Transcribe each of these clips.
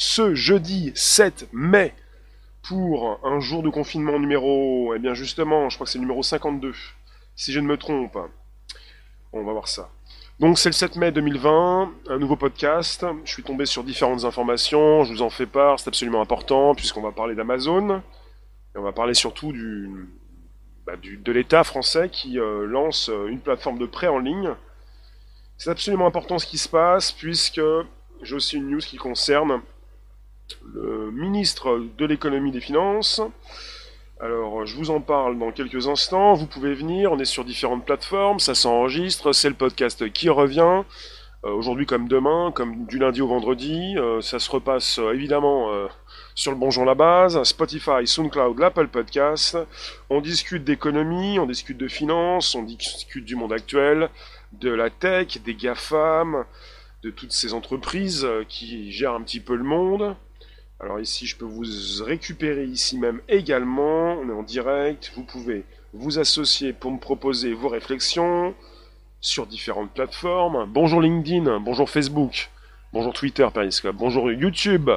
ce jeudi 7 mai pour un jour de confinement numéro, eh bien justement, je crois que c'est le numéro 52, si je ne me trompe. On va voir ça. Donc c'est le 7 mai 2020, un nouveau podcast. Je suis tombé sur différentes informations, je vous en fais part, c'est absolument important puisqu'on va parler d'Amazon. Et on va parler surtout du, bah, de l'État français qui euh, lance euh, une plateforme de prêt en ligne. C'est absolument important ce qui se passe puisque j'ai aussi une news qui concerne le ministre de l'économie des finances. Alors, je vous en parle dans quelques instants. Vous pouvez venir, on est sur différentes plateformes, ça s'enregistre, c'est le podcast qui revient. Euh, aujourd'hui comme demain, comme du lundi au vendredi. ça se repasse évidemment sur le Bonjour la base, Spotify, SoundCloud, l'Apple Podcast. On discute d'économie, on discute de finances, on discute du monde actuel, de la tech, des GAFAM, de toutes ces entreprises qui gèrent un petit peu le monde. Alors ici, je peux vous récupérer ici même également. On est en direct. Vous pouvez vous associer pour me proposer vos réflexions sur différentes plateformes. Bonjour LinkedIn, bonjour Facebook, bonjour Twitter, bonjour YouTube.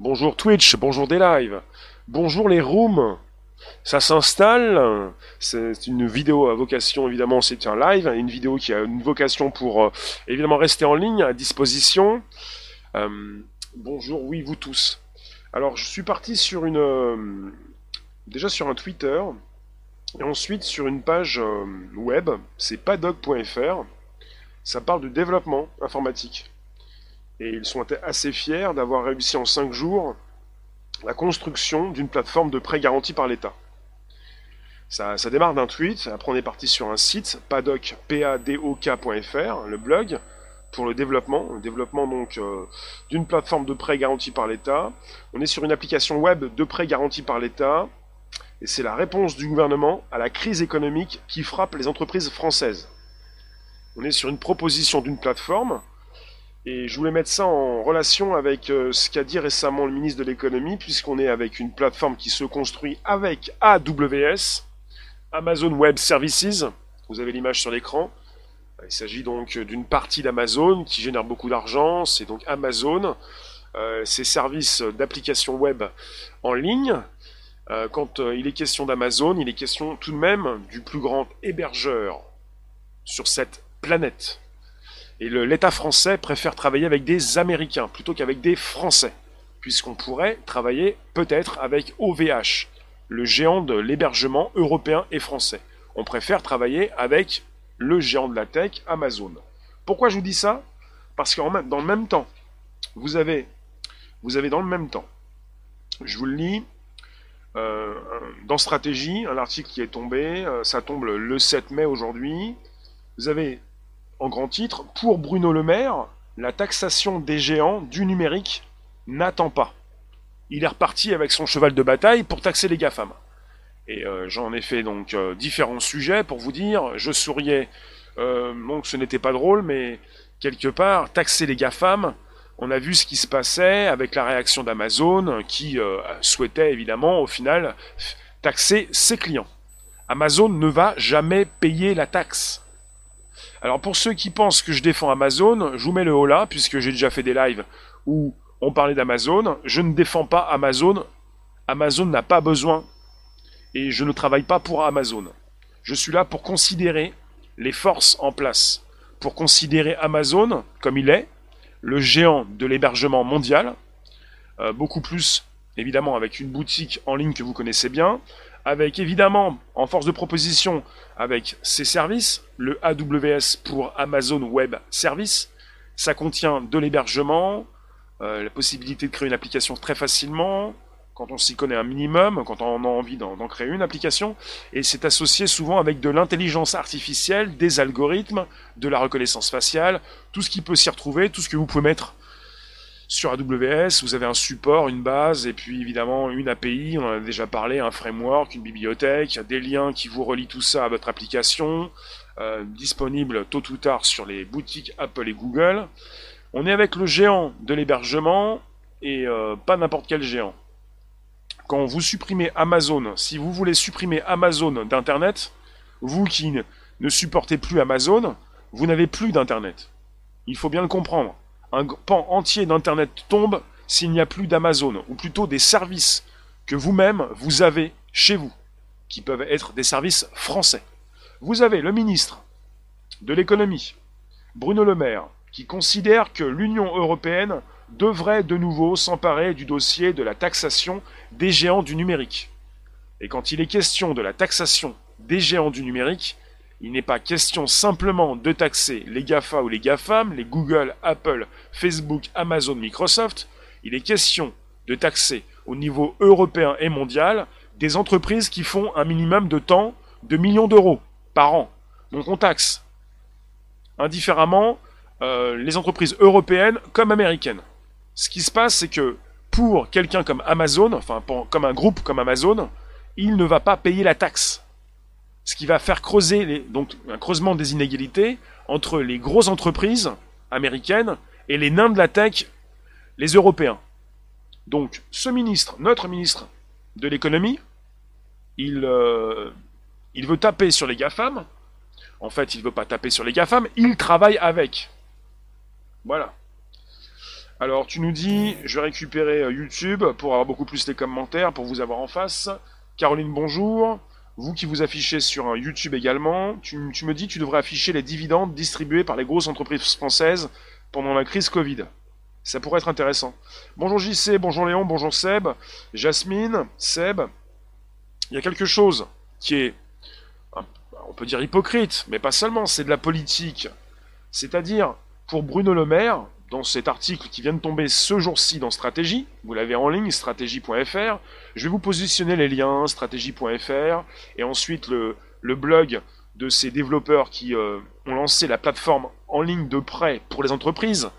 Bonjour Twitch, bonjour des lives, bonjour les rooms. Ça s'installe, c'est une vidéo à vocation, évidemment c'est un live, une vidéo qui a une vocation pour euh, évidemment rester en ligne, à disposition. Euh, bonjour, oui, vous tous. Alors je suis parti sur une... Euh, déjà sur un Twitter, et ensuite sur une page web, c'est paddock.fr, ça parle de développement informatique. Et ils sont assez fiers d'avoir réussi en 5 jours la construction d'une plateforme de prêt garanti par l'État. Ça, démarre d'un tweet, après on est parti sur un site, paddock, le blog, pour le développement, le développement donc euh, d'une plateforme de prêt garanti par l'État. On est sur une application web de prêt garanti par l'État, et c'est la réponse du gouvernement à la crise économique qui frappe les entreprises françaises. On est sur une proposition d'une plateforme et je voulais mettre ça en relation avec euh, ce qu'a dit récemment le ministre de l'économie, puisqu'on est avec une plateforme qui se construit avec AWS, Amazon Web Services. Vous avez l'image sur l'écran. Il s'agit donc d'une partie d'Amazon qui génère beaucoup d'argent. C'est donc Amazon, euh, ses services d'application web en ligne. Euh, quand il est question d'Amazon, il est question tout de même du plus grand hébergeur sur cette planète. Et l'État français préfère travailler avec des Américains plutôt qu'avec des Français, puisqu'on pourrait travailler peut-être avec OVH, le géant de l'hébergement européen et français. On préfère travailler avec le géant de la tech, Amazon. Pourquoi je vous dis ça? Parce que dans le même temps, vous avez, dans le même temps, je vous le lis, euh, dans Stratégie, un article qui est tombé, euh, ça tombe le 7 mai aujourd'hui, vous avez en grand titre, pour Bruno Le Maire, la taxation des géants du numérique n'attend pas. Il est reparti avec son cheval de bataille pour taxer les GAFAM. Et euh, j'en ai fait donc euh, différents sujets pour vous dire, je souriais, euh, donc ce n'était pas drôle, mais quelque part, taxer les GAFAM, on a vu ce qui se passait avec la réaction d'Amazon qui souhaitait évidemment au final taxer ses clients. Amazon ne va jamais payer la taxe. Alors pour ceux qui pensent que je défends Amazon, je vous mets le haut là, puisque j'ai déjà fait des lives où on parlait d'Amazon. Je ne défends pas Amazon. Amazon n'a pas besoin et je ne travaille pas pour Amazon. Je suis là pour considérer les forces en place, pour considérer Amazon comme il est, le géant de l'hébergement mondial, euh, beaucoup plus évidemment avec une boutique en ligne que vous connaissez bien, avec évidemment en force de proposition avec ses services, le AWS pour Amazon Web Service. Ça contient de l'hébergement, euh, la possibilité de créer une application très facilement, quand on s'y connaît un minimum, quand on a envie d'en créer une application, et c'est associé souvent avec de l'intelligence artificielle, des algorithmes, de la reconnaissance faciale, tout ce qui peut s'y retrouver, tout ce que vous pouvez mettre sur AWS, vous avez un support, une base, et puis évidemment une API, on en a déjà parlé, un framework, une bibliothèque, des liens qui vous relient tout ça à votre application, euh, disponible tôt ou tard sur les boutiques Apple et Google. On est avec le géant de l'hébergement, et euh, pas n'importe quel géant. Quand vous supprimez Amazon, si vous voulez supprimer Amazon d'Internet, vous qui ne supportez plus Amazon, vous n'avez plus d'Internet. Il faut bien le comprendre un pan entier d'Internet tombe s'il n'y a plus d'Amazon, ou plutôt des services que vous-même vous avez chez vous, qui peuvent être des services français. Vous avez le ministre de l'économie, Bruno Le Maire, qui considère que l'Union européenne devrait de nouveau s'emparer du dossier de la taxation des géants du numérique. Et quand il est question de la taxation des géants du numérique, il n'est pas question simplement de taxer les GAFA ou les GAFAM, les Google, Apple, Facebook, Amazon, Microsoft, il est question de taxer au niveau européen et mondial des entreprises qui font un minimum de temps de millions d'euros par an. Donc on taxe indifféremment euh, les entreprises européennes comme américaines. Ce qui se passe, c'est que pour quelqu'un comme Amazon, enfin comme un groupe comme Amazon, il ne va pas payer la taxe. Ce qui va faire creuser donc un creusement des inégalités entre les grosses entreprises américaines et les nains de la tech, les Européens. Donc ce ministre, notre ministre de l'économie, il, euh, il veut taper sur les GAFAM. En fait, il ne veut pas taper sur les GAFAM, il travaille avec. Voilà. Alors, tu nous dis, je vais récupérer euh, YouTube pour avoir beaucoup plus les commentaires, pour vous avoir en face. Caroline, bonjour. Vous qui vous affichez sur un YouTube également, tu, me dis tu devrais afficher les dividendes distribués par les grosses entreprises françaises pendant la crise Covid. Ça pourrait être intéressant. Bonjour JC, bonjour Léon, bonjour Seb, Jasmine, Seb. Il y a quelque chose qui est, on peut dire hypocrite, mais pas seulement, c'est de la politique. C'est-à-dire, pour Bruno Le Maire, dans cet article qui vient de tomber ce jour-ci dans Stratégie, vous l'avez en ligne, stratégie.fr, je vais vous positionner les liens, stratégie.fr, et ensuite le, blog de ces développeurs qui euh, ont lancé la plateforme en ligne de prêt pour les entreprises,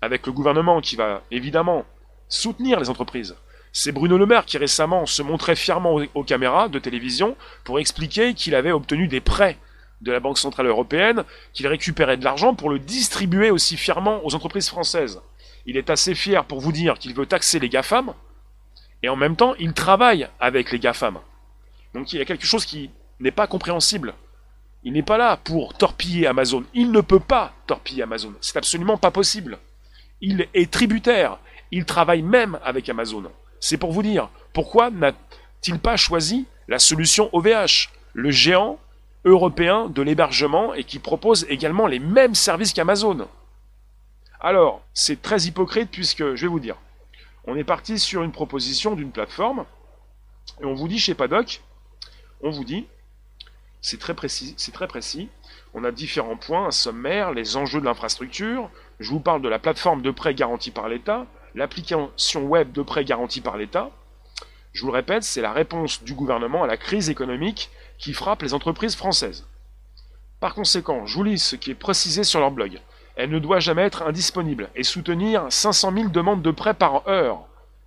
avec le gouvernement qui va évidemment soutenir les entreprises. C'est Bruno Le Maire qui récemment se montrait fièrement aux caméras de télévision pour expliquer qu'il avait obtenu des prêts de la Banque Centrale Européenne, qu'il récupérait de l'argent pour le distribuer aussi fièrement aux entreprises françaises. Il est assez fier pour vous dire qu'il veut taxer les GAFAM, et en même temps, il travaille avec les GAFAM. Donc il y a quelque chose qui n'est pas compréhensible. Il n'est pas là pour torpiller Amazon. Il ne peut pas torpiller Amazon. C'est absolument pas possible. Il est tributaire. Il travaille même avec Amazon. C'est pour vous dire, pourquoi n'a-t-il pas choisi la solution OVH, le géant européen de l'hébergement et qui propose également les mêmes services qu'Amazon. Alors, c'est très hypocrite puisque, je vais vous dire, on est parti sur une proposition d'une plateforme et on vous dit chez Paddock, on vous dit, c'est très précis, c'est très précis, on a différents points, un sommaire, les enjeux de l'infrastructure, je vous parle de la plateforme de prêt garantie par l'État, l'application web de prêt garantie par l'État. Je vous le répète, c'est la réponse du gouvernement à la crise économique qui frappe les entreprises françaises. Par conséquent, je vous lis ce qui est précisé sur leur blog. Elle ne doit jamais être indisponible et soutenir 500 000 demandes de prêts par heure.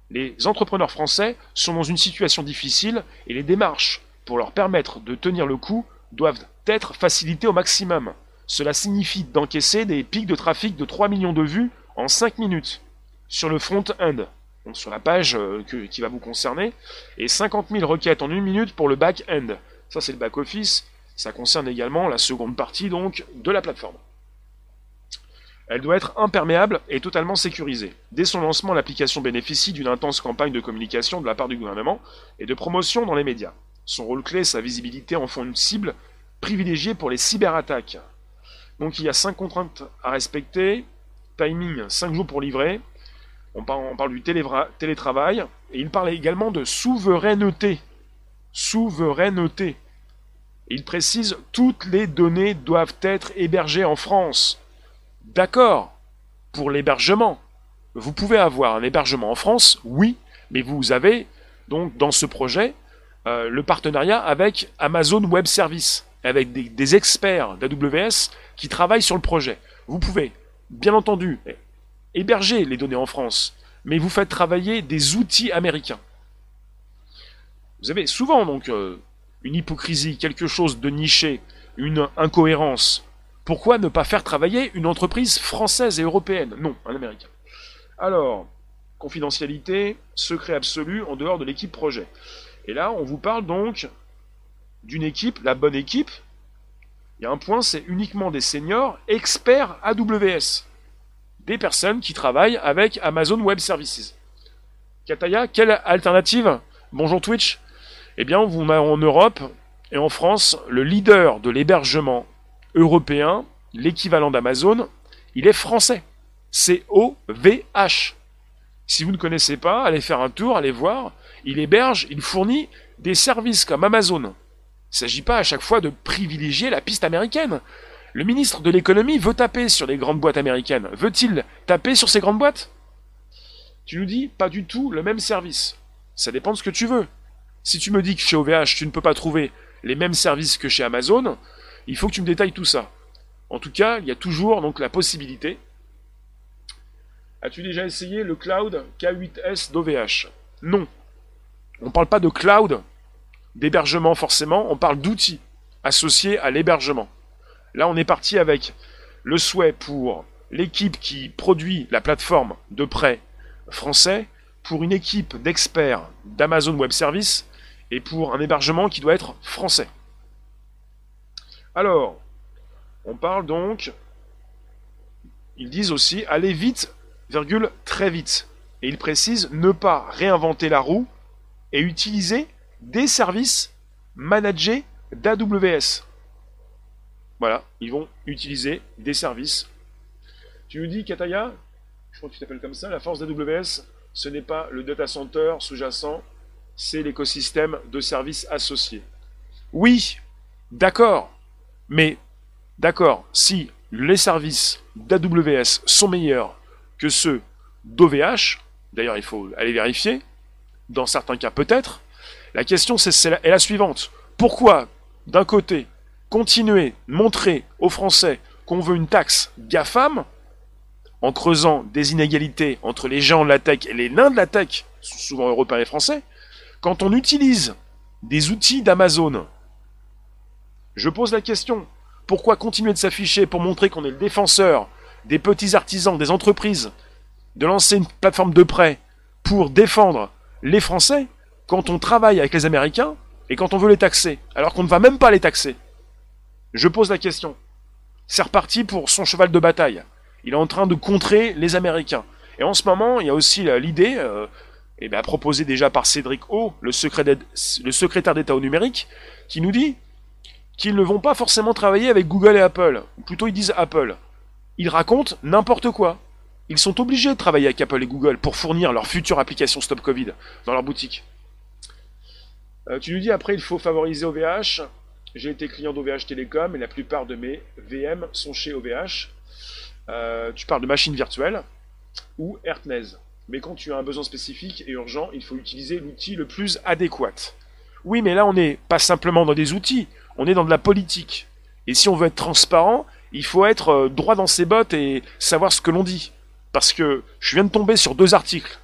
Les entrepreneurs français sont dans une situation difficile et les démarches pour leur permettre de tenir le coup doivent être facilitées au maximum. Cela signifie d'encaisser des pics de trafic de 3 millions de vues en 5 minutes sur le front-end, sur la page euh, qui va vous concerner, et 50 000 requêtes en une minute pour le back-end. Ça, c'est le back-office. Ça concerne également la seconde partie de la plateforme. Elle doit être imperméable et totalement sécurisée. Dès son lancement, l'application bénéficie d'une intense campagne de communication de la part du gouvernement et de promotion dans les médias. Son rôle clé, sa visibilité en font une cible privilégiée pour les cyberattaques. Donc il y a 5 contraintes à respecter. Timing, 5 jours pour livrer. On parle, on parle du télétravail. Et il parle également de souveraineté souveraineté. Il précise toutes les données doivent être hébergées en France. D'accord, pour l'hébergement. Vous pouvez avoir un hébergement en France, oui, mais vous avez donc dans ce projet euh, le partenariat avec Amazon Web Services, avec des experts d'AWS qui travaillent sur le projet. Vous pouvez, bien entendu, héberger les données en France, mais vous faites travailler des outils américains. Vous avez souvent donc euh, une hypocrisie, quelque chose de niché, une incohérence. Pourquoi ne pas faire travailler une entreprise française et européenne? Non, un américain. Alors, confidentialité, secret absolu en dehors de l'équipe projet. Et là, on vous parle donc d'une équipe, la bonne équipe. Il y a un point, c'est uniquement des seniors experts AWS. Des personnes qui travaillent avec Amazon Web Services. Kataya, quelle alternative? Bonjour Twitch. Eh bien, vous en Europe et en France, le leader de l'hébergement européen, l'équivalent d'Amazon, il est français. C'est OVH. Si vous ne connaissez pas, allez faire un tour, allez voir. Il héberge, il fournit des services comme Amazon. Il ne s'agit pas à chaque fois de privilégier la piste américaine. Le ministre de l'économie veut taper sur les grandes boîtes américaines. Veut-il taper sur ces grandes boîtes? Tu nous dis pas du tout le même service. Ça dépend de ce que tu veux. Si tu me dis que chez OVH, tu ne peux pas trouver les mêmes services que chez Amazon, il faut que tu me détailles tout ça. En tout cas, il y a toujours donc la possibilité. As-tu déjà essayé le cloud K8S d'OVH Non. On ne parle pas de cloud, d'hébergement forcément, on parle d'outils associés à l'hébergement. Là, on est parti avec le souhait pour l'équipe qui produit la plateforme de prêt français pour une équipe d'experts d'Amazon Web Services et pour un hébergement qui doit être français. Alors, on parle donc, ils disent aussi aller vite, virgule, très vite. Et ils précisent ne pas réinventer la roue et utiliser des services managés d'AWS. Voilà, ils vont utiliser des services. Tu nous dis, Kataya, je crois que tu t'appelles comme ça, la force d'AWS, ce n'est pas le data center sous-jacent, c'est l'écosystème de services associés. Oui, d'accord, mais d'accord, si les services d'AWS sont meilleurs que ceux d'OVH, d'ailleurs il faut aller vérifier, dans certains cas peut-être, la question est la suivante. Pourquoi, d'un côté, continuer, montrer aux Français qu'on veut une taxe GAFAM, en creusant des inégalités entre les gens de la tech et les nains de la tech, souvent européens et français, quand on utilise des outils d'Amazon, je pose la question, pourquoi continuer de s'afficher pour montrer qu'on est le défenseur des petits artisans, des entreprises, de lancer une plateforme de prêt pour défendre les Français quand on travaille avec les Américains et quand on veut les taxer, alors qu'on ne va même pas les taxer? Je pose la question. C'est reparti pour son cheval de bataille. Il est en train de contrer les Américains. Et en ce moment, il y a aussi l'idée, euh, eh ben, proposée déjà par Cédric O, le, secrétaire d'État au numérique, qui nous dit qu'ils ne vont pas forcément travailler avec Google et Apple. Ou plutôt, ils disent Apple. Ils racontent n'importe quoi. Ils sont obligés de travailler avec Apple et Google pour fournir leur future application Stop Covid dans leur boutique. Euh, tu nous dis après, il faut favoriser OVH. J'ai été client d'OVH Télécom et la plupart de mes VM sont chez OVH. Euh, tu parles de machine virtuelle ou ERTNES. Mais quand tu as un besoin spécifique et urgent, il faut utiliser l'outil le plus adéquat. Oui, mais là, on n'est pas simplement dans des outils, on est dans de la politique. Et si on veut être transparent, il faut être euh, droit dans ses bottes et savoir ce que l'on dit. Parce que je viens de tomber sur deux articles.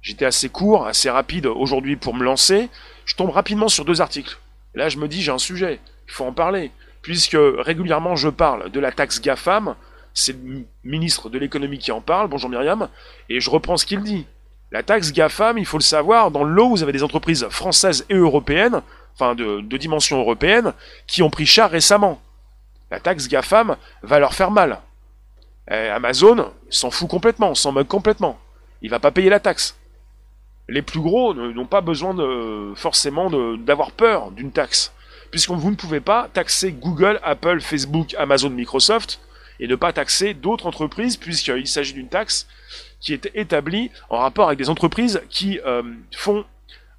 J'étais assez court, assez rapide aujourd'hui pour me lancer. Je tombe rapidement sur deux articles. là, je me dis, j'ai un sujet, il faut en parler. Puisque régulièrement, je parle de la taxe GAFAM, c'est le ministre de l'économie qui en parle, bonjour Myriam, et je reprends ce qu'il dit. La taxe GAFAM, il faut le savoir, dans l'eau, vous avez des entreprises françaises et européennes, enfin de, dimension européenne, qui ont pris cher récemment. La taxe GAFAM va leur faire mal. Eh, Amazon s'en fout complètement, s'en moque complètement. Il va pas payer la taxe. Les plus gros n'ont pas besoin de, forcément d'avoir peur d'une taxe. Puisque vous ne pouvez pas taxer Google, Apple, Facebook, Amazon, Microsoft et ne pas taxer d'autres entreprises puisqu'il s'agit d'une taxe qui est établie en rapport avec des entreprises qui euh, font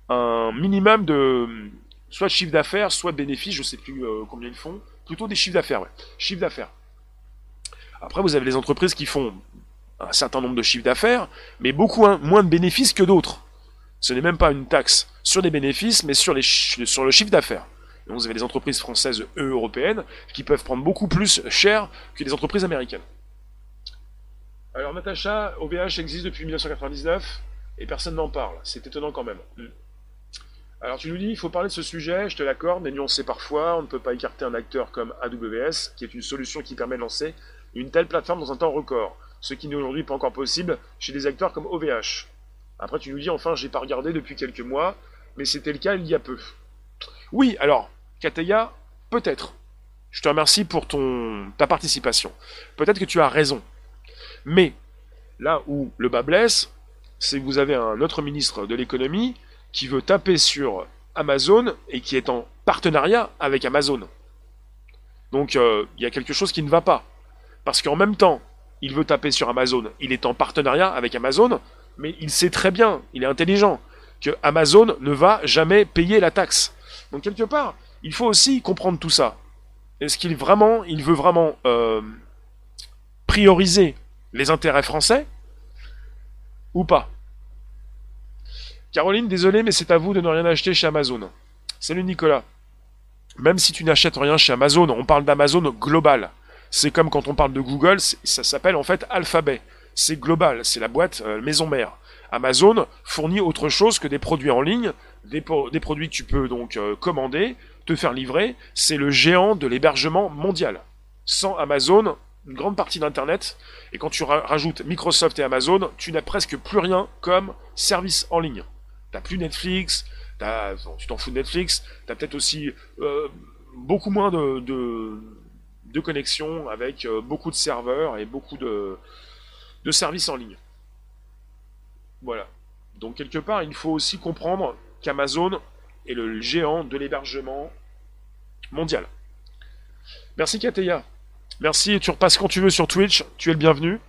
un minimum de soit de chiffre d'affaires, soit de bénéfices, je ne sais plus euh, combien ils font, plutôt des chiffres d'affaires. Chiffre d'affaires. Après, vous avez les entreprises qui font un certain nombre de chiffres d'affaires, mais beaucoup moins de bénéfices que d'autres. Ce n'est même pas une taxe sur les bénéfices, mais sur, les, sur le chiffre d'affaires vous avez des entreprises françaises et européennes qui peuvent prendre beaucoup plus cher que les entreprises américaines. Alors Natacha, OVH existe depuis 1999 et personne n'en parle. C'est étonnant quand même. Alors tu nous dis, il faut parler de ce sujet, je te l'accorde, mais nuancé parfois, on ne peut pas écarter un acteur comme AWS, qui est une solution qui permet de lancer une telle plateforme dans un temps record, ce qui n'est aujourd'hui pas encore possible chez des acteurs comme OVH. Après tu nous dis, enfin j'ai pas regardé depuis quelques mois, mais c'était le cas il y a peu. Oui, alors, Kateya, peut-être. Je te remercie pour ton, ta participation. Peut-être que tu as raison. Mais là où le bas blesse, c'est que vous avez un autre ministre de l'économie qui veut taper sur Amazon et qui est en partenariat avec Amazon. Donc euh, il y a quelque chose qui ne va pas. Parce qu'en même temps, il veut taper sur Amazon, il est en partenariat avec Amazon, mais il sait très bien, il est intelligent, que Amazon ne va jamais payer la taxe. Donc quelque part, il faut aussi comprendre tout ça. Est-ce qu'il vraiment, il veut vraiment euh, prioriser les intérêts français ou pas? Caroline, désolé, mais c'est à vous de ne rien acheter chez Amazon. Salut Nicolas. Même si tu n'achètes rien chez Amazon, on parle d'Amazon global. C'est comme quand on parle de Google, ça s'appelle en fait Alphabet. C'est global, c'est la boîte euh, maison mère. Amazon fournit autre chose que des produits en ligne, des, produits que tu peux donc euh, commander, te faire livrer. C'est le géant de l'hébergement mondial. Sans Amazon, une grande partie d'Internet, et quand tu rajoutes Microsoft et Amazon, tu n'as presque plus rien comme service en ligne. T'as plus Netflix, tu t'en fous de Netflix, t'as peut-être aussi euh, beaucoup moins de, de, connexions avec euh, beaucoup de serveurs et beaucoup de, de services en ligne. Voilà. Donc quelque part, il faut aussi comprendre qu'Amazon est le géant de l'hébergement Merci Kateya. Merci, tu repasses quand tu veux sur Twitch, tu es le bienvenu,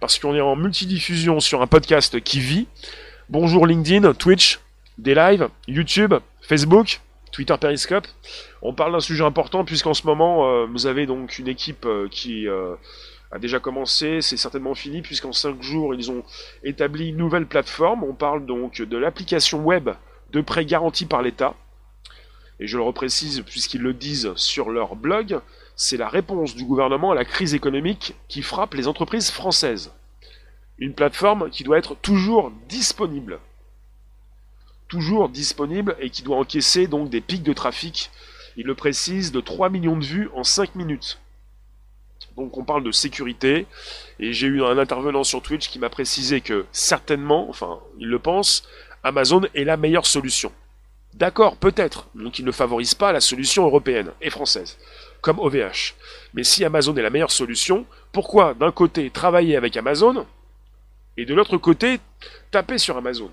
parce qu'on est en multidiffusion sur un podcast qui vit. Bonjour LinkedIn, Twitch, des lives, YouTube, Facebook, Twitter Periscope. On parle d'un sujet important puisqu'en ce moment, euh, vous avez donc une équipe euh, qui euh, a déjà commencé, c'est certainement fini puisqu'en 5 jours, ils ont établi une nouvelle plateforme. On parle donc de l'application web de prêt garanti par l'État. Et je le reprécise puisqu'ils le disent sur leur blog, c'est la réponse du gouvernement à la crise économique qui frappe les entreprises françaises. Une plateforme qui doit être toujours disponible toujours disponible et qui doit encaisser donc des pics de trafic, il le précise, de 3 millions de vues en 5 minutes. Donc on parle de sécurité, et j'ai eu un intervenant sur Twitch qui m'a précisé que certainement, enfin il le pense, Amazon est la meilleure solution. D'accord, peut-être, donc il ne favorise pas la solution européenne et française, comme OVH. Mais si Amazon est la meilleure solution, pourquoi d'un côté travailler avec Amazon, et de l'autre côté taper sur Amazon?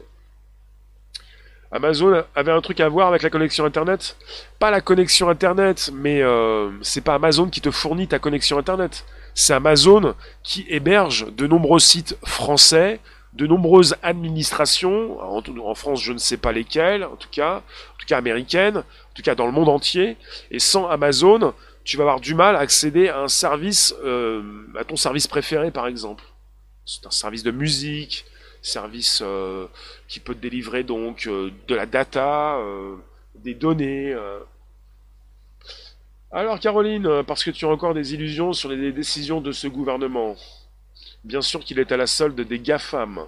Amazon avait un truc à voir avec la connexion Internet? Pas la connexion Internet, mais euh, c'est pas Amazon qui te fournit ta connexion Internet. C'est Amazon qui héberge de nombreux sites français, de nombreuses administrations, en, France je ne sais pas lesquelles, en tout cas, en tout cas américaines, en tout cas dans le monde entier. Et sans Amazon, tu vas avoir du mal à accéder à un service, euh, à ton service préféré par exemple. C'est un service de musique, service euh, qui peut te délivrer donc euh, de la data, des données. Alors Caroline, parce que tu as encore des illusions sur les décisions de ce gouvernement. Bien sûr qu'il est à la solde des GAFAM.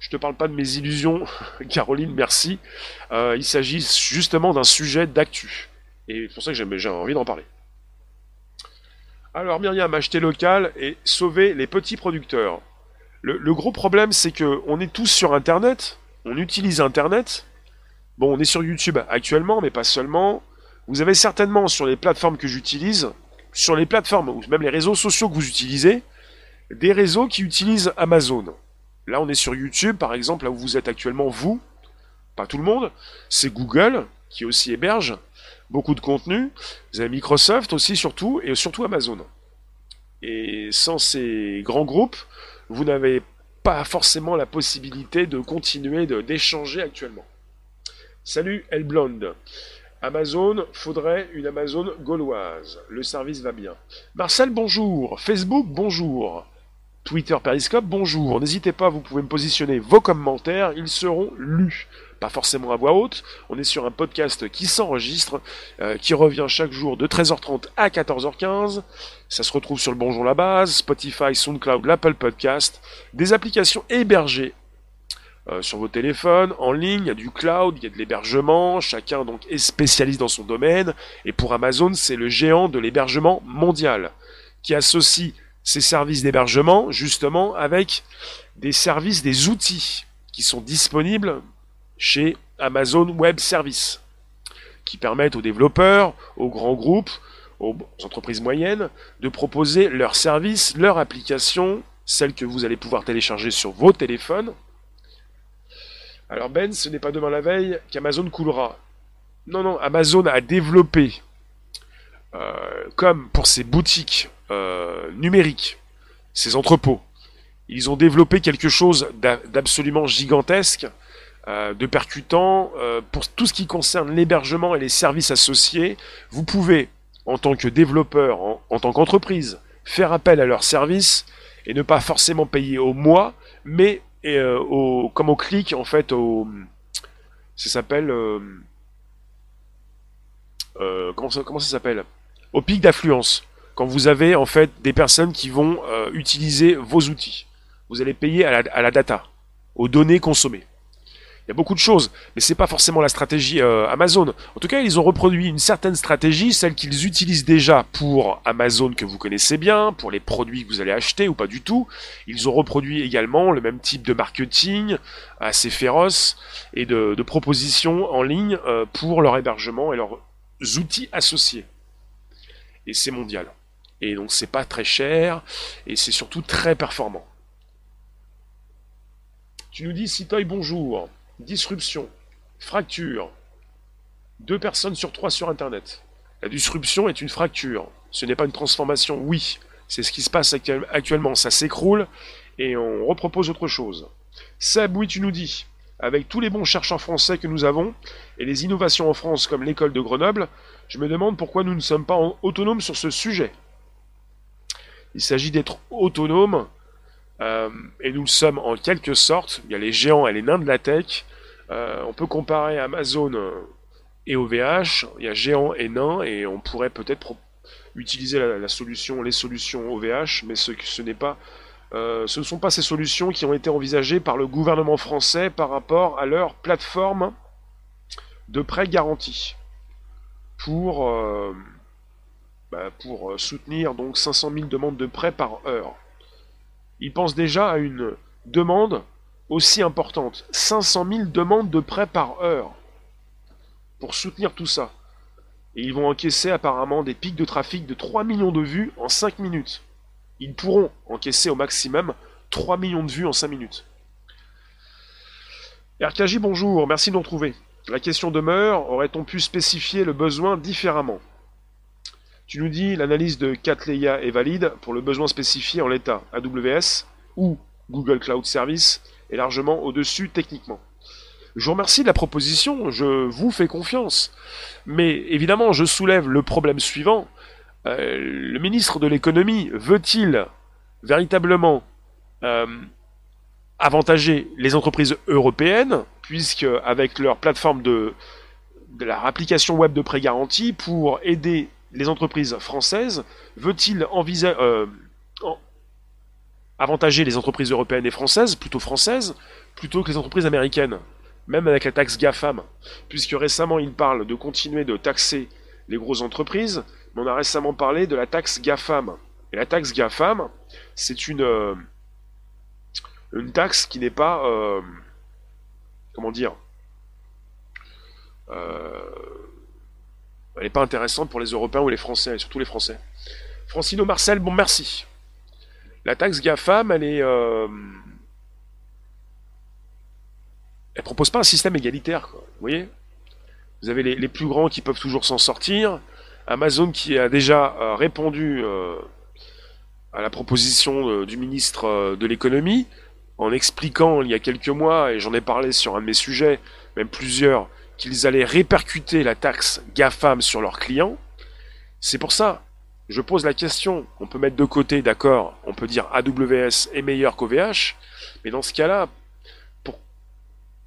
Je te parle pas de mes illusions, Caroline, merci. il s'agit justement d'un sujet d'actu. Et c'est pour ça que j'ai envie d'en parler. Alors Myriam, acheter local et sauver les petits producteurs. Le, gros problème, c'est que on est tous sur Internet, on utilise Internet. Bon, on est sur YouTube actuellement, mais pas seulement. Vous avez certainement sur les plateformes que j'utilise, sur les plateformes ou même les réseaux sociaux que vous utilisez, des réseaux qui utilisent Amazon. Là, on est sur YouTube, par exemple, là où vous êtes actuellement, vous, pas tout le monde, c'est Google qui aussi héberge beaucoup de contenu. Vous avez Microsoft aussi, surtout, et surtout Amazon. Et sans ces grands groupes, vous n'avez pas forcément la possibilité de continuer d'échanger actuellement. Salut Elblonde. Amazon, faudrait une Amazon gauloise. Le service va bien. Marcel, bonjour. Facebook, bonjour. Twitter Periscope, bonjour. N'hésitez pas, vous pouvez me positionner vos commentaires, ils seront lus. Pas forcément à voix haute. On est sur un podcast qui s'enregistre, euh, qui revient chaque jour de 13h30 à 14h15. Ça se retrouve sur le Bonjour la base, Spotify, SoundCloud, l'Apple Podcast, des applications hébergées euh, sur vos téléphones, en ligne, il y a du cloud, il y a de l'hébergement, chacun donc est spécialiste dans son domaine, et pour Amazon, c'est le géant de l'hébergement mondial, qui associe ses services d'hébergement justement avec des services, des outils qui sont disponibles chez Amazon Web Services, qui permettent aux développeurs, aux grands groupes, aux entreprises moyennes, de proposer leurs services, leurs applications, celles que vous allez pouvoir télécharger sur vos téléphones, Alors Ben, ce n'est pas demain la veille qu'Amazon coulera. Non, non, Amazon a développé, euh, comme pour ses boutiques euh, numériques, ses entrepôts, ils ont développé quelque chose d'absolument gigantesque, euh, de percutant. pour tout ce qui concerne l'hébergement et les services associés, vous pouvez, en tant que développeur, en tant qu'entreprise, faire appel à leurs services et ne pas forcément payer au mois, mais au, comme au clic, en fait, au, ça s'appelle euh, comment ça, s'appelle? Au pic d'affluence. Quand vous avez en fait des personnes qui vont euh, utiliser vos outils. Vous allez payer à la, data, aux données consommées. Il y a beaucoup de choses, mais c'est pas forcément la stratégie euh, Amazon. En tout cas, ils ont reproduit une certaine stratégie, celle qu'ils utilisent déjà pour Amazon que vous connaissez bien, pour les produits que vous allez acheter ou pas du tout. Ils ont reproduit également le même type de marketing assez féroce et de, propositions en ligne pour leur hébergement et leur outils associés. Et c'est mondial. Et donc c'est pas très cher et c'est surtout très performant. Tu nous dis Citoy bonjour, disruption, fracture, deux personnes sur trois sur Internet. La disruption est une fracture, ce n'est pas une transformation, oui, c'est ce qui se passe actuellement, ça s'écroule et on repropose autre chose. Seb, oui, tu nous dis, avec tous les bons chercheurs français que nous avons, et les innovations en France comme l'école de Grenoble, je me demande pourquoi nous ne sommes pas autonomes sur ce sujet. Il s'agit d'être autonome, euh, et nous le sommes en quelque sorte. Il y a les géants et les nains de la tech. Euh, on peut comparer Amazon et OVH. Il y a géants et nains, et on pourrait peut-être utiliser la, solution, les solutions OVH, mais ce, ce n'est pas euh, ce ne sont pas ces solutions qui ont été envisagées par le gouvernement français par rapport à leur plateforme de prêt garanti pour, euh, bah, pour soutenir donc 500 000 demandes de prêt par heure. Ils pensent déjà à une demande aussi importante, 500 000 demandes de prêt par heure pour soutenir tout ça. Et ils vont encaisser apparemment des pics de trafic de 3 millions de vues en 5 minutes ils pourront encaisser au maximum 3 millions de vues en 5 minutes. RKJ, bonjour, merci de nous retrouver. La question demeure, aurait-on pu spécifier le besoin différemment? Tu nous dis, l'analyse de Catleya est valide pour le besoin spécifié en l'état AWS ou Google Cloud Service est largement au-dessus techniquement. Je vous remercie de la proposition, je vous fais confiance. Mais évidemment, je soulève le problème suivant, euh, le ministre de l'économie veut-il véritablement euh, avantager les entreprises européennes, puisque avec leur plateforme de, de leur application web de prêt garanti pour aider les entreprises françaises, veut-il envisager euh, avantager les entreprises européennes et françaises, plutôt françaises, plutôt que les entreprises américaines, même avec la taxe GAFAM, puisque récemment il parle de continuer de taxer les grosses entreprises, on a récemment parlé de la taxe GAFAM. Et la taxe GAFAM, c'est une, euh, une taxe qui n'est pas. Euh, comment dire Elle n'est pas intéressante pour les Européens ou les Français, et surtout les Français. Francino Marcel, bon merci. La taxe GAFAM, elle est. elle propose pas un système égalitaire, Vous voyez? Vous avez les plus grands qui peuvent toujours s'en sortir. Amazon qui a déjà euh, répondu euh, à la proposition euh, du ministre de l'économie en expliquant il y a quelques mois, et j'en ai parlé sur un de mes sujets, même plusieurs, qu'ils allaient répercuter la taxe GAFAM sur leurs clients. C'est pour ça, je pose la question, on peut mettre de côté, d'accord, on peut dire AWS est meilleur qu'OVH, mais dans ce cas-là,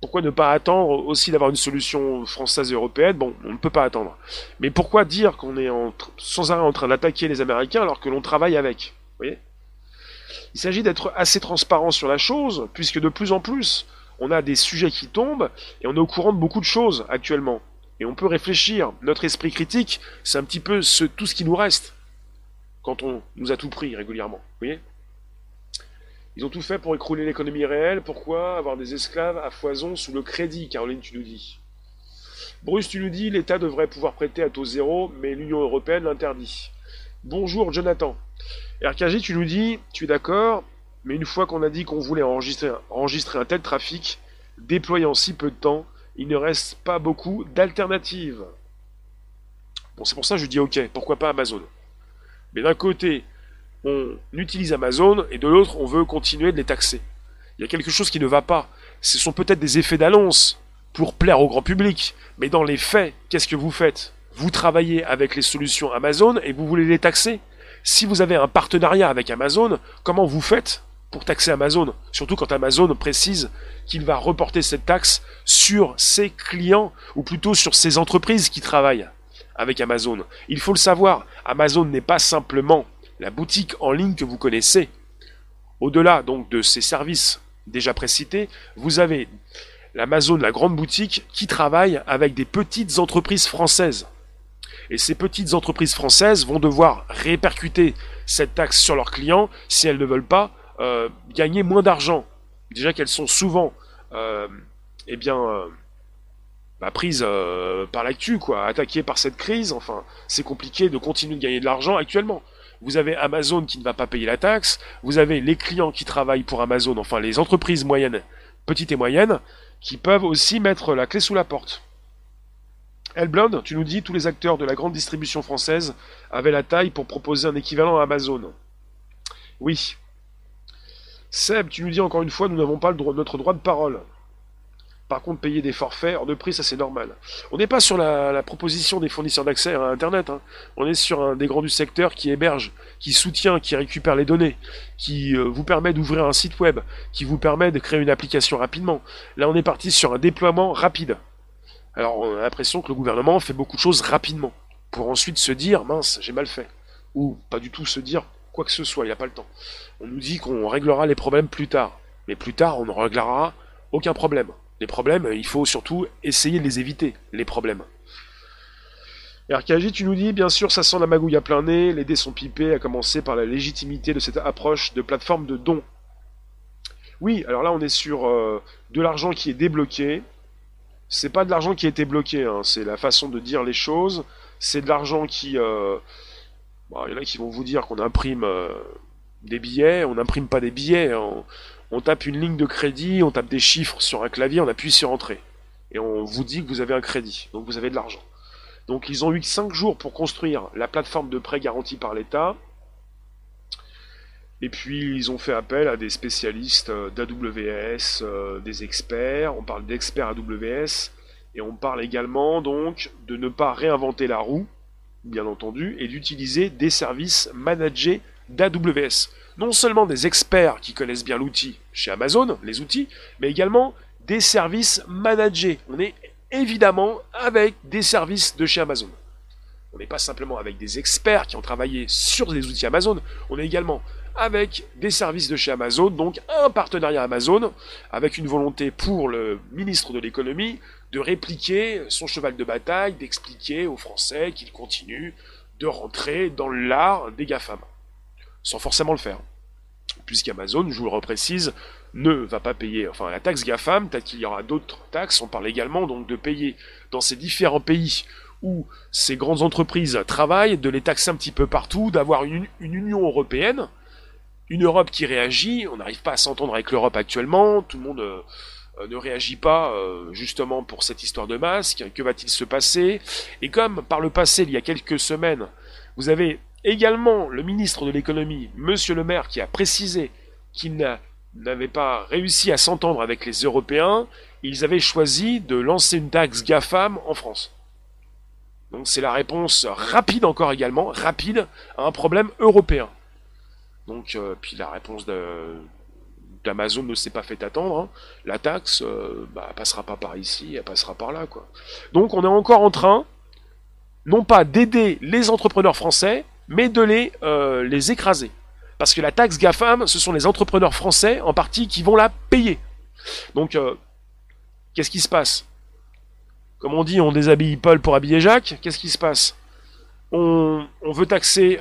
pourquoi ne pas attendre aussi d'avoir une solution française et européenne? Bon, on ne peut pas attendre. Mais pourquoi dire qu'on est sans arrêt en train d'attaquer les Américains alors que l'on travaille avec? Il s'agit d'être assez transparent sur la chose, puisque de plus en plus, on a des sujets qui tombent et on est au courant de beaucoup de choses actuellement. Et on peut réfléchir. Notre esprit critique, c'est un petit peu tout ce qui nous reste quand on nous a tout pris régulièrement. Vous voyez? Ils ont tout fait pour écrouler l'économie réelle. Pourquoi avoir des esclaves à foison sous le crédit, Caroline, tu nous dis Bruce, tu nous dis l'État devrait pouvoir prêter à taux zéro, mais l'Union européenne l'interdit. Bonjour, Jonathan. RKG, tu nous dis tu es d'accord, mais une fois qu'on a dit qu'on voulait enregistrer, un tel trafic, déployé en si peu de temps, il ne reste pas beaucoup d'alternatives. Bon, c'est pour ça que je dis ok, pourquoi pas Amazon. Mais d'un côté, on utilise Amazon et de l'autre, on veut continuer de les taxer. Il y a quelque chose qui ne va pas. Ce sont peut-être des effets d'annonce pour plaire au grand public, mais dans les faits, qu'est-ce que vous faites? Vous travaillez avec les solutions Amazon et vous voulez les taxer? Si vous avez un partenariat avec Amazon, comment vous faites? Pour taxer Amazon Surtout quand Amazon précise qu'il va reporter cette taxe sur ses clients, ou plutôt sur ses entreprises qui travaillent avec Amazon. Il faut le savoir, Amazon n'est pas simplement la boutique en ligne que vous connaissez. Au-delà donc de ces services déjà précités, vous avez l'Amazon, la grande boutique, qui travaille avec des petites entreprises françaises. Et ces petites entreprises françaises vont devoir répercuter cette taxe sur leurs clients si elles ne veulent pas euh, gagner moins d'argent. Déjà qu'elles sont souvent euh, eh bien, euh, bah, prises par l'actu, quoi, attaquées par cette crise. Enfin, c'est compliqué de continuer de gagner de l'argent actuellement. Vous avez Amazon qui ne va pas payer la taxe, vous avez les clients qui travaillent pour Amazon, enfin les entreprises moyennes, petites et moyennes, qui peuvent aussi mettre la clé sous la porte. Elblond, tu nous dis tous les acteurs de la grande distribution française avaient la taille pour proposer un équivalent à Amazon. Oui. Seb, tu nous dis encore une fois, nous n'avons pas notre droit de parole. Par contre, payer des forfaits hors de prix, ça c'est normal. On n'est pas sur la, proposition des fournisseurs d'accès à Internet. Hein. On est sur un des grands du secteur qui héberge, qui soutient, qui récupère les données, qui euh, vous permet d'ouvrir un site web, qui vous permet de créer une application rapidement. Là, on est parti sur un déploiement rapide. Alors, on a l'impression que le gouvernement fait beaucoup de choses rapidement, pour ensuite se dire, mince, j'ai mal fait. Ou pas du tout se dire quoi que ce soit, il n'y a pas le temps. On nous dit qu'on réglera les problèmes plus tard. Mais plus tard, on ne réglera aucun problème. Les problèmes, il faut surtout essayer de les éviter, les problèmes. RKJ, tu nous dis, bien sûr, ça sent la magouille à plein nez, les dés sont pipés, à commencer par la légitimité de cette approche de plateforme de dons. Oui, alors là, on est sur euh, de l'argent qui est débloqué. C'est pas de l'argent qui a été bloqué, hein, c'est la façon de dire les choses. C'est de l'argent qui. Euh, il y en a qui vont vous dire qu'on imprime euh, des billets, on n'imprime pas des billets. Hein on tape une ligne de crédit, on tape des chiffres sur un clavier, on appuie sur entrée. Et on vous dit que vous avez un crédit, donc vous avez de l'argent. Donc ils ont eu 5 jours pour construire la plateforme de prêt garantie par l'État. Et puis ils ont fait appel à des spécialistes euh, d'AWS, euh, des experts, on parle d'experts AWS, et on parle également donc de ne pas réinventer la roue, bien entendu, et d'utiliser des services managés d'AWS non seulement des experts qui connaissent bien l'outil chez Amazon, les outils, mais également des services managés. On est évidemment avec des services de chez Amazon. On n'est pas simplement avec des experts qui ont travaillé sur des outils Amazon, on est également avec des services de chez Amazon, donc un partenariat Amazon, avec une volonté pour le ministre de l'économie de répliquer son cheval de bataille, d'expliquer aux Français qu'ils continuent de rentrer dans l'art des GAFAM sans forcément le faire. Puisqu'Amazon, je vous le reprécise, ne va pas payer, enfin la taxe GAFAM, peut-être qu'il y aura d'autres taxes, on parle également donc de payer dans ces différents pays où ces grandes entreprises travaillent, de les taxer un petit peu partout, d'avoir une, Union européenne, une Europe qui réagit, on n'arrive pas à s'entendre avec l'Europe actuellement, tout le monde euh, ne réagit pas euh, justement pour cette histoire de masque, que va-t-il se passer? Et comme par le passé, il y a quelques semaines, vous avez Également, le ministre de l'économie, Monsieur le maire, qui a précisé qu'il n'avait pas réussi à s'entendre avec les Européens, ils avaient choisi de lancer une taxe GAFAM en France. Donc c'est la réponse rapide encore également, rapide à un problème européen. Donc euh, puis la réponse d'Amazon ne s'est pas fait attendre. Hein. La taxe, euh, bah, passera pas par ici, elle passera par là, quoi. Donc on est encore en train, non pas d'aider les entrepreneurs français, mais de les, euh, les écraser. Parce que la taxe GAFAM, ce sont les entrepreneurs français en partie qui vont la payer. Donc, euh, qu'est-ce qui se passe? Comme on dit, on déshabille Paul pour habiller Jacques. Qu'est-ce qui se passe? On, veut taxer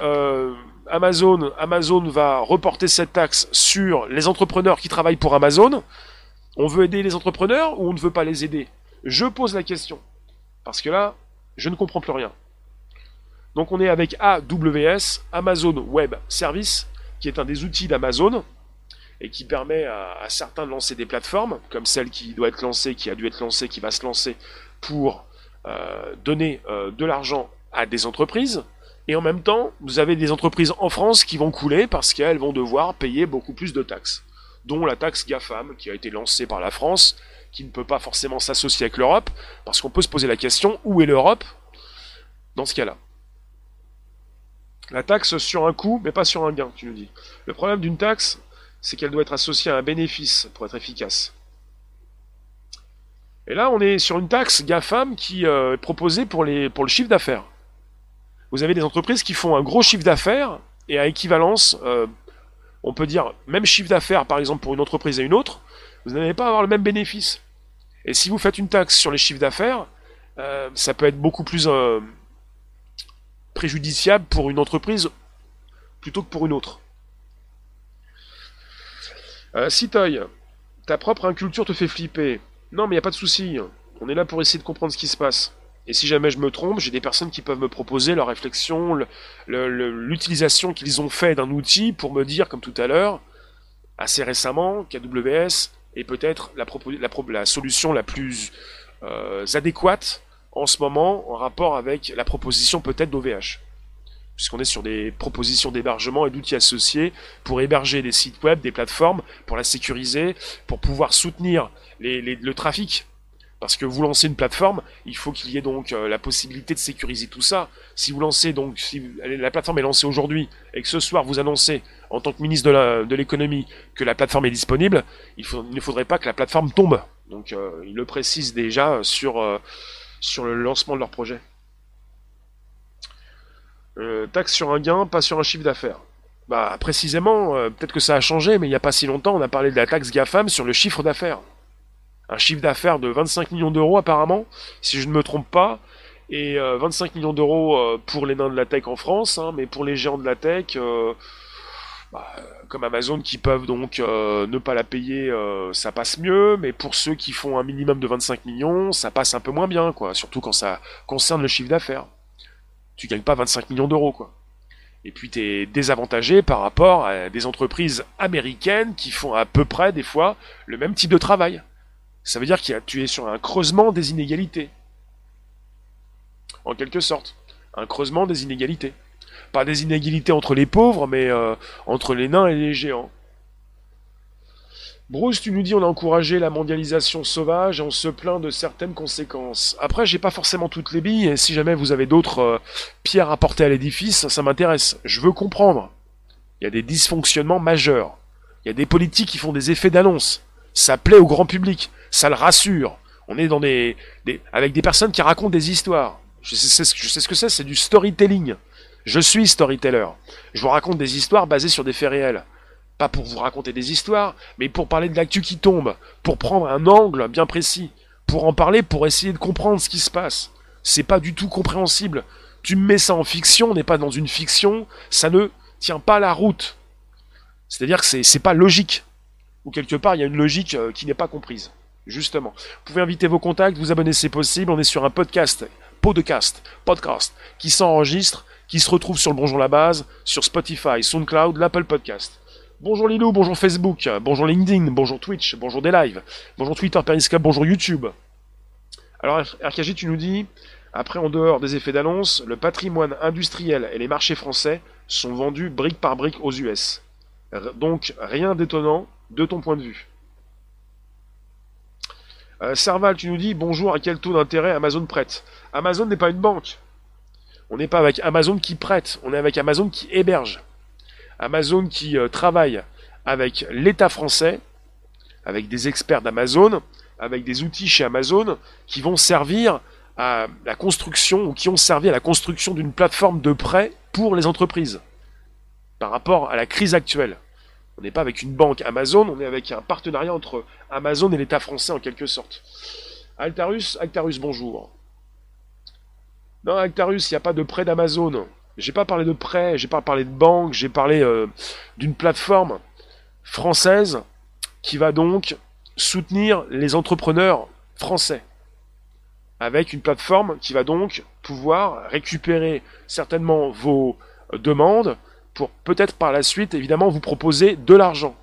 Amazon. Amazon va reporter cette taxe sur les entrepreneurs qui travaillent pour Amazon. On veut aider les entrepreneurs ou on ne veut pas les aider? Je pose la question. Parce que là, je ne comprends plus rien. Donc on est avec AWS, Amazon Web Service, qui est un des outils d'Amazon, et qui permet à, certains de lancer des plateformes, comme celle qui doit être lancée, qui a dû être lancée, qui va se lancer pour euh, donner euh, de l'argent à des entreprises. Et en même temps, vous avez des entreprises en France qui vont couler parce qu'elles vont devoir payer beaucoup plus de taxes, dont la taxe GAFAM qui a été lancée par la France, qui ne peut pas forcément s'associer avec l'Europe, parce qu'on peut se poser la question, où est l'Europe dans ce cas-là? La taxe sur un coût, mais pas sur un gain, tu nous dis. Le problème d'une taxe, c'est qu'elle doit être associée à un bénéfice pour être efficace. Et là, on est sur une taxe GAFAM qui euh, est proposée pour, les, pour le chiffre d'affaires. Vous avez des entreprises qui font un gros chiffre d'affaires et à équivalence, euh, on peut dire même chiffre d'affaires par exemple pour une entreprise et une autre, vous n'allez pas avoir le même bénéfice. Et si vous faites une taxe sur les chiffres d'affaires, euh, ça peut être beaucoup plus préjudiciable pour une entreprise plutôt que pour une autre. Euh, Citoy, ta propre inculture te fait flipper. Non, mais il a pas de souci. On est là pour essayer de comprendre ce qui se passe. Et si jamais je me trompe, j'ai des personnes qui peuvent me proposer leur réflexion, l'utilisation qu'ils ont fait d'un outil pour me dire, comme tout à l'heure, assez récemment, qu'AWS est peut-être la, solution la plus euh, adéquate en ce moment en rapport avec la proposition peut-être d'OVH puisqu'on est sur des propositions d'hébergement et d'outils associés pour héberger des sites web, des plateformes, pour la sécuriser, pour pouvoir soutenir le trafic. Parce que vous lancez une plateforme, il faut qu'il y ait donc euh, la possibilité de sécuriser tout ça. Si vous lancez donc, si la plateforme est lancée aujourd'hui et que ce soir vous annoncez en tant que ministre de l'économie que la plateforme est disponible, il, ne faudrait pas que la plateforme tombe. Donc euh, il le précise déjà sur, euh, sur le lancement de leur projet. Taxe sur un gain, pas sur un chiffre d'affaires. Bah précisément, peut-être que ça a changé, mais il n'y a pas si longtemps, on a parlé de la taxe GAFAM sur le chiffre d'affaires. Un chiffre d'affaires de 25 millions d'euros apparemment, si je ne me trompe pas, et 25 euh, millions d'euros pour les nains de la tech en France, hein, mais pour les géants de la tech, bah, comme Amazon qui peuvent donc ne pas la payer, ça passe mieux, mais pour ceux qui font un minimum de 25 millions, ça passe un peu moins bien, quoi, surtout quand ça concerne le chiffre d'affaires tu gagnes pas 25 millions d'euros, quoi. Et puis tu es désavantagé par rapport à des entreprises américaines qui font à peu près des fois le même type de travail. Ça veut dire que tu es sur un creusement des inégalités. En quelque sorte. Un creusement des inégalités. Pas des inégalités entre les pauvres, mais euh, entre les nains et les géants. Bruce, tu nous dis on a encouragé la mondialisation sauvage et on se plaint de certaines conséquences. Après, j'ai pas forcément toutes les billes, et si jamais vous avez d'autres euh, pierres à porter à l'édifice, ça m'intéresse. Je veux comprendre. Il y a des dysfonctionnements majeurs. Il y a des politiques qui font des effets d'annonce. Ça plaît au grand public. Ça le rassure. On est dans des, avec des personnes qui racontent des histoires. Je sais, je sais ce que c'est, c'est du storytelling. Je suis storyteller. Je vous raconte des histoires basées sur des faits réels pas pour vous raconter des histoires, mais pour parler de l'actu qui tombe, pour prendre un angle bien précis, pour en parler, pour essayer de comprendre ce qui se passe. C'est pas du tout compréhensible. Tu me mets ça en fiction, on n'est pas dans une fiction, ça ne tient pas la route. C'est-à-dire que c'est pas logique. Ou quelque part, il y a une logique euh, qui n'est pas comprise. Justement. Vous pouvez inviter vos contacts, vous abonner, c'est possible. On est sur un podcast, podcast, podcast, qui s'enregistre, qui se retrouve sur le Bonjour la Base, sur Spotify, SoundCloud, l'Apple Podcast. Bonjour Lilou, bonjour Facebook, bonjour LinkedIn, bonjour Twitch, bonjour des lives, bonjour Twitter, Periscope, bonjour YouTube. Alors RKG, tu nous dis, après en dehors des effets d'annonce, le patrimoine industriel et les marchés français sont vendus brique par brique aux US. Donc rien d'étonnant de ton point de vue. Euh, Serval, tu nous dis bonjour, à quel taux d'intérêt Amazon prête Amazon n'est pas une banque. On n'est pas avec Amazon qui prête, on est avec Amazon qui héberge. Amazon qui euh, travaille avec l'État français, avec des experts d'Amazon, avec des outils chez Amazon qui vont servir à la construction ou qui ont servi à la construction d'une plateforme de prêt pour les entreprises par rapport à la crise actuelle. On n'est pas avec une banque Amazon, on est avec un partenariat entre Amazon et l'État français en quelque sorte. Altarus, Altarus, bonjour. Non, Altarus, il n'y a pas de prêt d'Amazon. J'ai pas parlé de prêt, j'ai pas parlé de banque, j'ai parlé euh, d'une plateforme française qui va donc soutenir les entrepreneurs français. Avec une plateforme qui va donc pouvoir récupérer certainement vos demandes peut-être par la suite évidemment vous proposer de l'argent.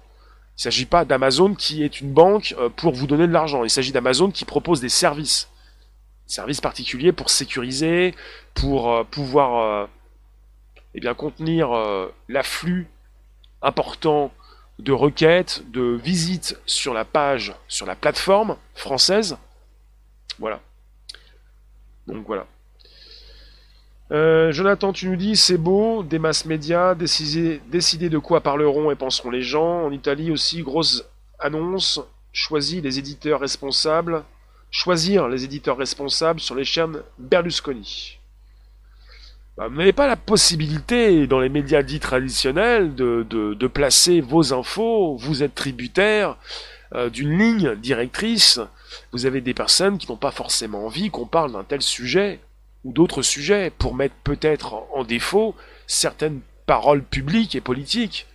Il ne s'agit pas d'Amazon qui est une banque euh, pour vous donner de l'argent. Il s'agit d'Amazon qui propose des services. Services particuliers pour sécuriser, pour euh, pouvoir eh bien, contenir l'afflux important de requêtes, de visites sur la page, sur la plateforme française. Voilà. Donc voilà. Euh, Jonathan, tu nous dis, c'est beau, des masses médias, décider, décider de quoi parleront et penseront les gens. En Italie aussi, grosse annonce, choisis les éditeurs responsables, choisir les éditeurs responsables sur les chaînes Berlusconi. Bah, vous n'avez pas la possibilité, dans les médias dits traditionnels, de, placer vos infos, vous êtes tributaire euh, d'une ligne directrice. Vous avez des personnes qui n'ont pas forcément envie qu'on parle d'un tel sujet ou d'autres sujets pour mettre peut-être en défaut certaines paroles publiques et politiques.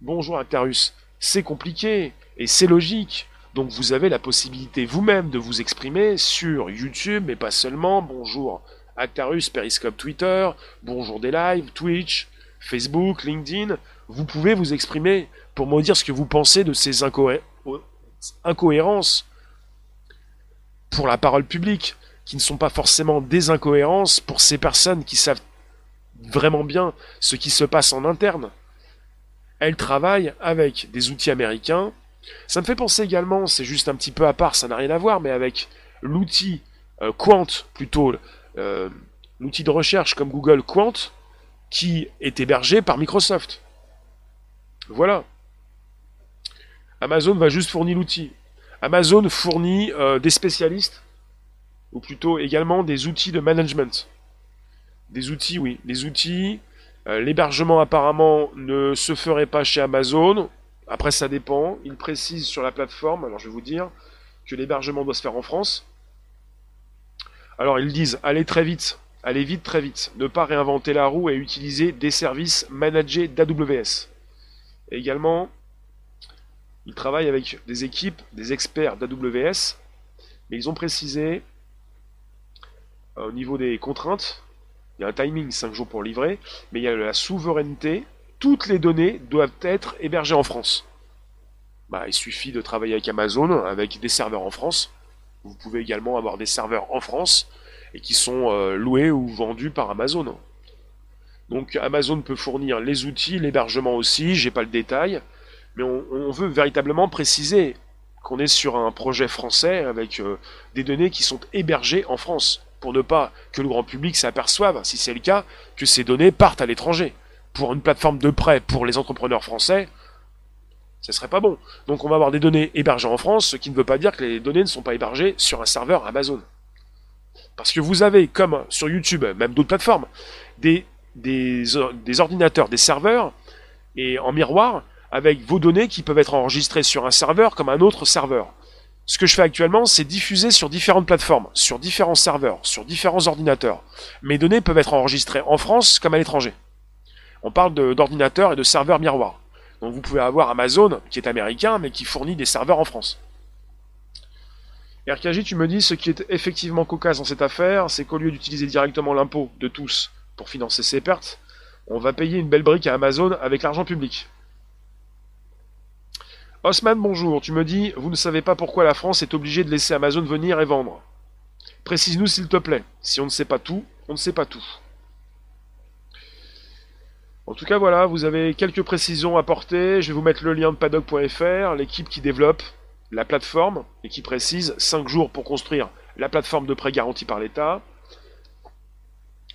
Bonjour Actarus, c'est compliqué et c'est logique. Donc vous avez la possibilité vous-même de vous exprimer sur YouTube, mais pas seulement. Bonjour Actarus, Periscope Twitter, bonjour des lives, Twitch, Facebook, LinkedIn. Vous pouvez vous exprimer pour me dire ce que vous pensez de ces incohérences pour la parole publique qui ne sont pas forcément des incohérences pour ces personnes qui savent vraiment bien ce qui se passe en interne. Elles travaillent avec des outils américains. Ça me fait penser également, c'est juste un petit peu à part, ça n'a rien à voir, mais avec l'outil euh, Quant, plutôt euh, l'outil de recherche comme Google Quant, qui est hébergé par Microsoft. Voilà. Amazon va juste fournir l'outil. Amazon fournit euh, des spécialistes ou plutôt également des outils de management. Des outils, oui, des outils. Euh, l'hébergement apparemment ne se ferait pas chez Amazon. Après, ça dépend. Ils précisent sur la plateforme, alors je vais vous dire, que l'hébergement doit se faire en France. Alors ils disent, allez très vite, allez vite très vite, ne pas réinventer la roue et utiliser des services managés d'AWS. Également, ils travaillent avec des équipes, des experts d'AWS, mais ils ont précisé au niveau des contraintes, il y a un timing 5 jours pour livrer, mais il y a la souveraineté. Toutes les données doivent être hébergées en France. Bah, il suffit de travailler avec Amazon, avec des serveurs en France. Vous pouvez également avoir des serveurs en France et qui sont euh, loués ou vendus par Amazon. Donc Amazon peut fournir les outils, l'hébergement aussi, j'ai pas le détail, mais on, veut véritablement préciser qu'on est sur un projet français avec euh, des données qui sont hébergées en France pour ne pas que le grand public s'aperçoive, si c'est le cas, que ces données partent à l'étranger. Pour une plateforme de prêt pour les entrepreneurs français, ce serait pas bon. Donc on va avoir des données hébergées en France, ce qui ne veut pas dire que les données ne sont pas hébergées sur un serveur Amazon. Parce que vous avez, comme sur YouTube, même d'autres plateformes, des, des, des ordinateurs, des serveurs, et en miroir, avec vos données qui peuvent être enregistrées sur un serveur comme un autre serveur. Ce que je fais actuellement, c'est diffuser sur différentes plateformes, sur différents serveurs, sur différents ordinateurs. Mes données peuvent être enregistrées en France comme à l'étranger. On parle d'ordinateurs et de serveurs miroirs. Donc vous pouvez avoir Amazon, qui est américain, mais qui fournit des serveurs en France. RKJ, tu me dis, ce qui est effectivement cocasse dans cette affaire, c'est qu'au lieu d'utiliser directement l'impôt de tous pour financer ses pertes, on va payer une belle brique à Amazon avec l'argent public. Osman, bonjour. Tu me dis, vous ne savez pas pourquoi la France est obligée de laisser Amazon venir et vendre. Précise-nous s'il te plaît. Si on ne sait pas tout, on ne sait pas tout. En tout cas, voilà, vous avez quelques précisions à apporter. Je vais vous mettre le lien de paddock.fr, l'équipe qui développe la plateforme et qui précise 5 jours pour construire la plateforme de prêt garantie par l'État.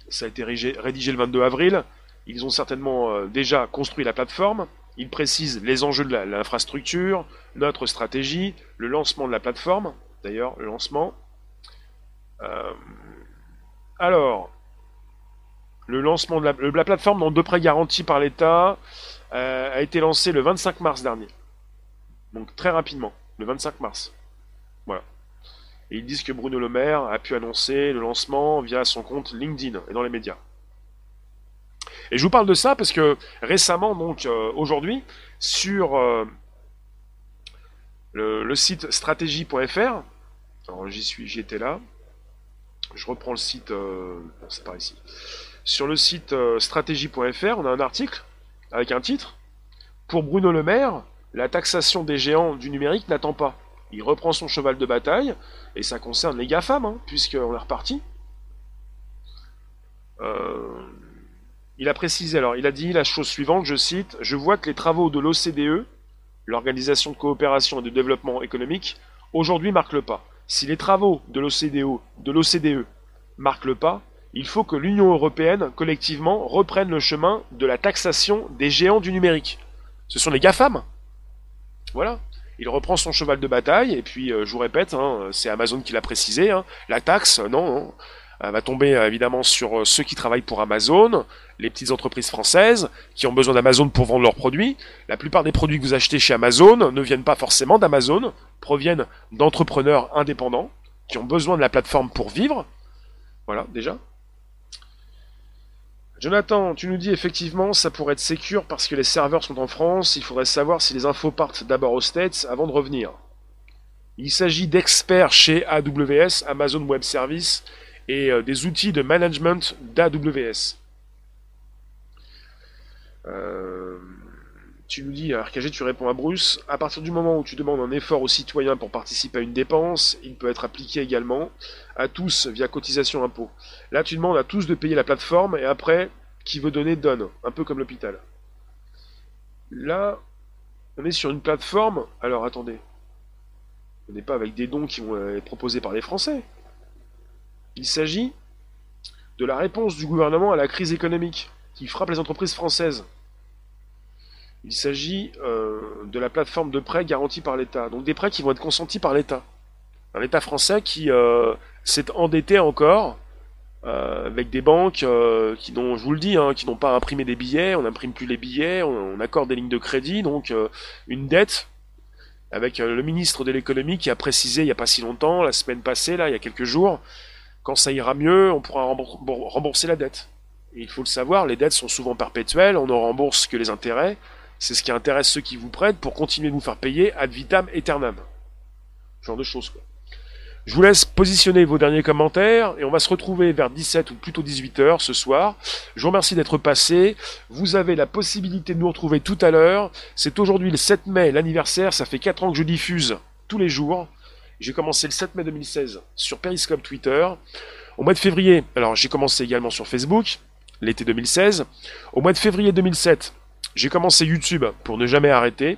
Ça a été rédigé le 22 avril. Ils ont certainement euh, déjà construit la plateforme. Il précise les enjeux de l'infrastructure, notre stratégie, le lancement de la plateforme, d'ailleurs, le lancement. Euh, alors, le lancement de la, plateforme, dont deux prêts garantis par l'État, euh, a été lancé le 25 mars dernier. Donc très rapidement, le 25 mars. Voilà. Et ils disent que Bruno Le Maire a pu annoncer le lancement via son compte LinkedIn et dans les médias. Et je vous parle de ça parce que récemment, donc euh, aujourd'hui, sur euh, le, site stratégie.fr, alors j'y suis, j'y étais là. Je reprends le site, euh, c'est par ici. Sur le site stratégie.fr, on a un article avec un titre. Pour Bruno Le Maire, la taxation des géants du numérique n'attend pas. Il reprend son cheval de bataille, et ça concerne les GAFAM, hein, puisqu'on est reparti. Euh, il a précisé, alors, il a dit la chose suivante, je cite, Je vois que les travaux de l'OCDE, l'Organisation de coopération et de développement économique, aujourd'hui marquent le pas. Si les travaux de l'OCDE, de l'OCDE marquent le pas, il faut que l'Union européenne, collectivement, reprenne le chemin de la taxation des géants du numérique. Ce sont les GAFAM. Voilà. Il reprend son cheval de bataille, et puis, euh, je vous répète, hein, c'est Amazon qui l'a précisé, hein, la taxe, non, non, va tomber euh, évidemment sur euh, ceux qui travaillent pour Amazon, les petites entreprises françaises qui ont besoin d'Amazon pour vendre leurs produits. La plupart des produits que vous achetez chez Amazon ne viennent pas forcément d'Amazon, proviennent d'entrepreneurs indépendants qui ont besoin de la plateforme pour vivre. Voilà, déjà. Jonathan, tu nous dis effectivement ça pourrait être sécure parce que les serveurs sont en France, il faudrait savoir si les infos partent d'abord aux States avant de revenir. Il s'agit d'experts chez AWS, Amazon Web Services, et euh, des outils de management d'AWS. Euh, tu nous dis, RKG, tu réponds à Bruce, à partir du moment où tu demandes un effort aux citoyens pour participer à une dépense, il peut être appliqué également à tous via cotisation impôt. Là, tu demandes à tous de payer la plateforme et après, qui veut donner, donne, un peu comme l'hôpital. Là, on est sur une plateforme, alors attendez, on n'est pas avec des dons qui vont être proposés par les Français. Il s'agit de la réponse du gouvernement à la crise économique qui frappe les entreprises françaises. Il s'agit euh, de la plateforme de prêts garantie par l'État. Donc des prêts qui vont être consentis par l'État. Un État français qui euh, s'est endetté encore euh, avec des banques qui n'ont, je vous le dis, hein, qui n'ont pas imprimé des billets, on n'imprime plus les billets, on, on, accorde des lignes de crédit, donc une dette avec le ministre de l'économie qui a précisé il n'y a pas si longtemps, la semaine passée, là, il y a quelques jours, quand ça ira mieux, on pourra rembourser la dette. Et il faut le savoir, les dettes sont souvent perpétuelles, on ne rembourse que les intérêts. C'est ce qui intéresse ceux qui vous prêtent pour continuer de vous faire payer ad vitam aeternam. Genre de choses, quoi. Je vous laisse positionner vos derniers commentaires et on va se retrouver vers 17 ou plutôt 18 heures ce soir. Je vous remercie d'être passé. Vous avez la possibilité de nous retrouver tout à l'heure. C'est aujourd'hui le 7 mai, l'anniversaire. Ça fait 4 ans que je diffuse tous les jours. J'ai commencé le 7 mai 2016 sur Periscope Twitter. Au mois de février, alors j'ai commencé également sur Facebook, l'été 2016. Au mois de février 2007, j'ai commencé YouTube pour ne jamais arrêter.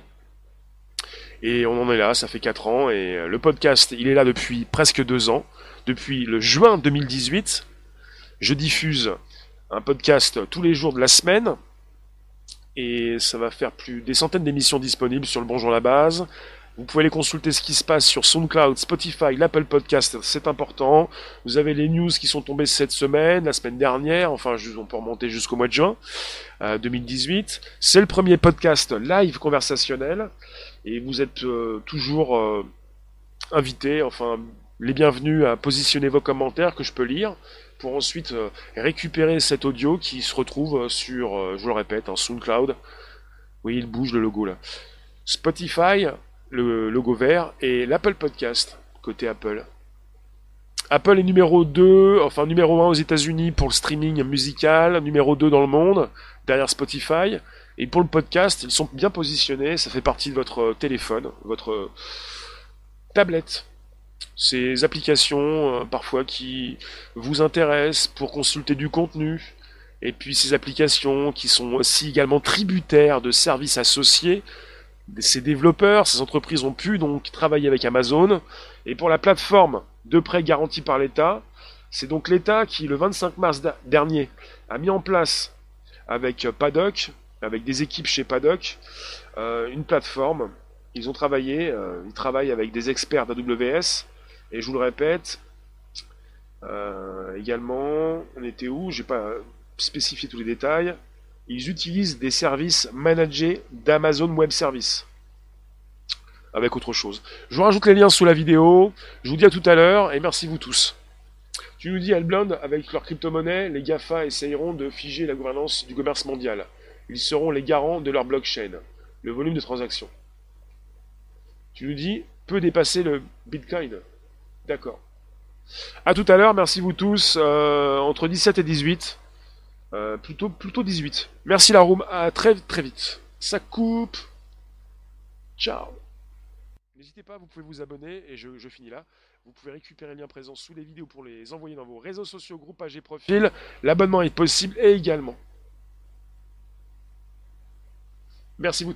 Et on en est là, ça fait 4 ans. Et le podcast, il est là depuis presque 2 ans. Depuis le juin 2018, je diffuse un podcast tous les jours de la semaine. Et ça va faire plus des centaines d'émissions disponibles sur le Bonjour la base, vous pouvez aller consulter ce qui se passe sur SoundCloud, Spotify, l'Apple Podcast, c'est important. Vous avez les news qui sont tombées cette semaine, la semaine dernière, enfin on peut remonter jusqu'au mois de juin 2018. Euh, c'est le premier podcast live conversationnel et vous êtes euh, toujours euh, invités, enfin les bienvenus à positionner vos commentaires que je peux lire pour ensuite récupérer cet audio qui se retrouve sur, je vous le répète, un SoundCloud. Oui, il bouge le logo là. Spotify, le logo vert, et l'Apple Podcast, côté Apple. Apple est numéro 2, enfin numéro 1 aux États-Unis pour le streaming musical, numéro 2 dans le monde, derrière Spotify. Et pour le podcast, ils sont bien positionnés, ça fait partie de votre téléphone, votre tablette. Ces applications, euh, parfois, qui vous intéressent pour consulter du contenu. Et puis ces applications qui sont aussi également tributaires de services associés, ces développeurs, ces entreprises ont pu donc travailler avec Amazon. Et pour la plateforme de prêt garantie par l'État, c'est donc l'État qui, le 25 mars dernier, a mis en place avec Paddock, avec des équipes chez Paddock, euh, une plateforme. Ils ont travaillé, euh, ils travaillent avec des experts d'AWS. Et je vous le répète, euh, également, on était où? J'ai pas spécifié tous les détails ils utilisent des services managés d'Amazon Web Services. Avec autre chose. Je vous rajoute les liens sous la vidéo. Je vous dis à tout à l'heure et merci vous tous. Tu nous dis, Alblond, avec leur crypto-monnaie, les GAFA essayeront de figer la gouvernance du commerce mondial. Ils seront les garants de leur blockchain, le volume de transactions. Tu nous dis, peut dépasser le Bitcoin. D'accord. A tout à l'heure, merci vous tous. Euh, entre 17 et 18. Euh, plutôt, plutôt 18. Merci la room, à très très vite. Ça coupe. Ciao N'hésitez pas, vous pouvez vous abonner, et je, je, finis là. Vous pouvez récupérer le lien présent sous les vidéos pour les envoyer dans vos réseaux sociaux, groupes, pages et profils. L'abonnement est possible et également. Merci vous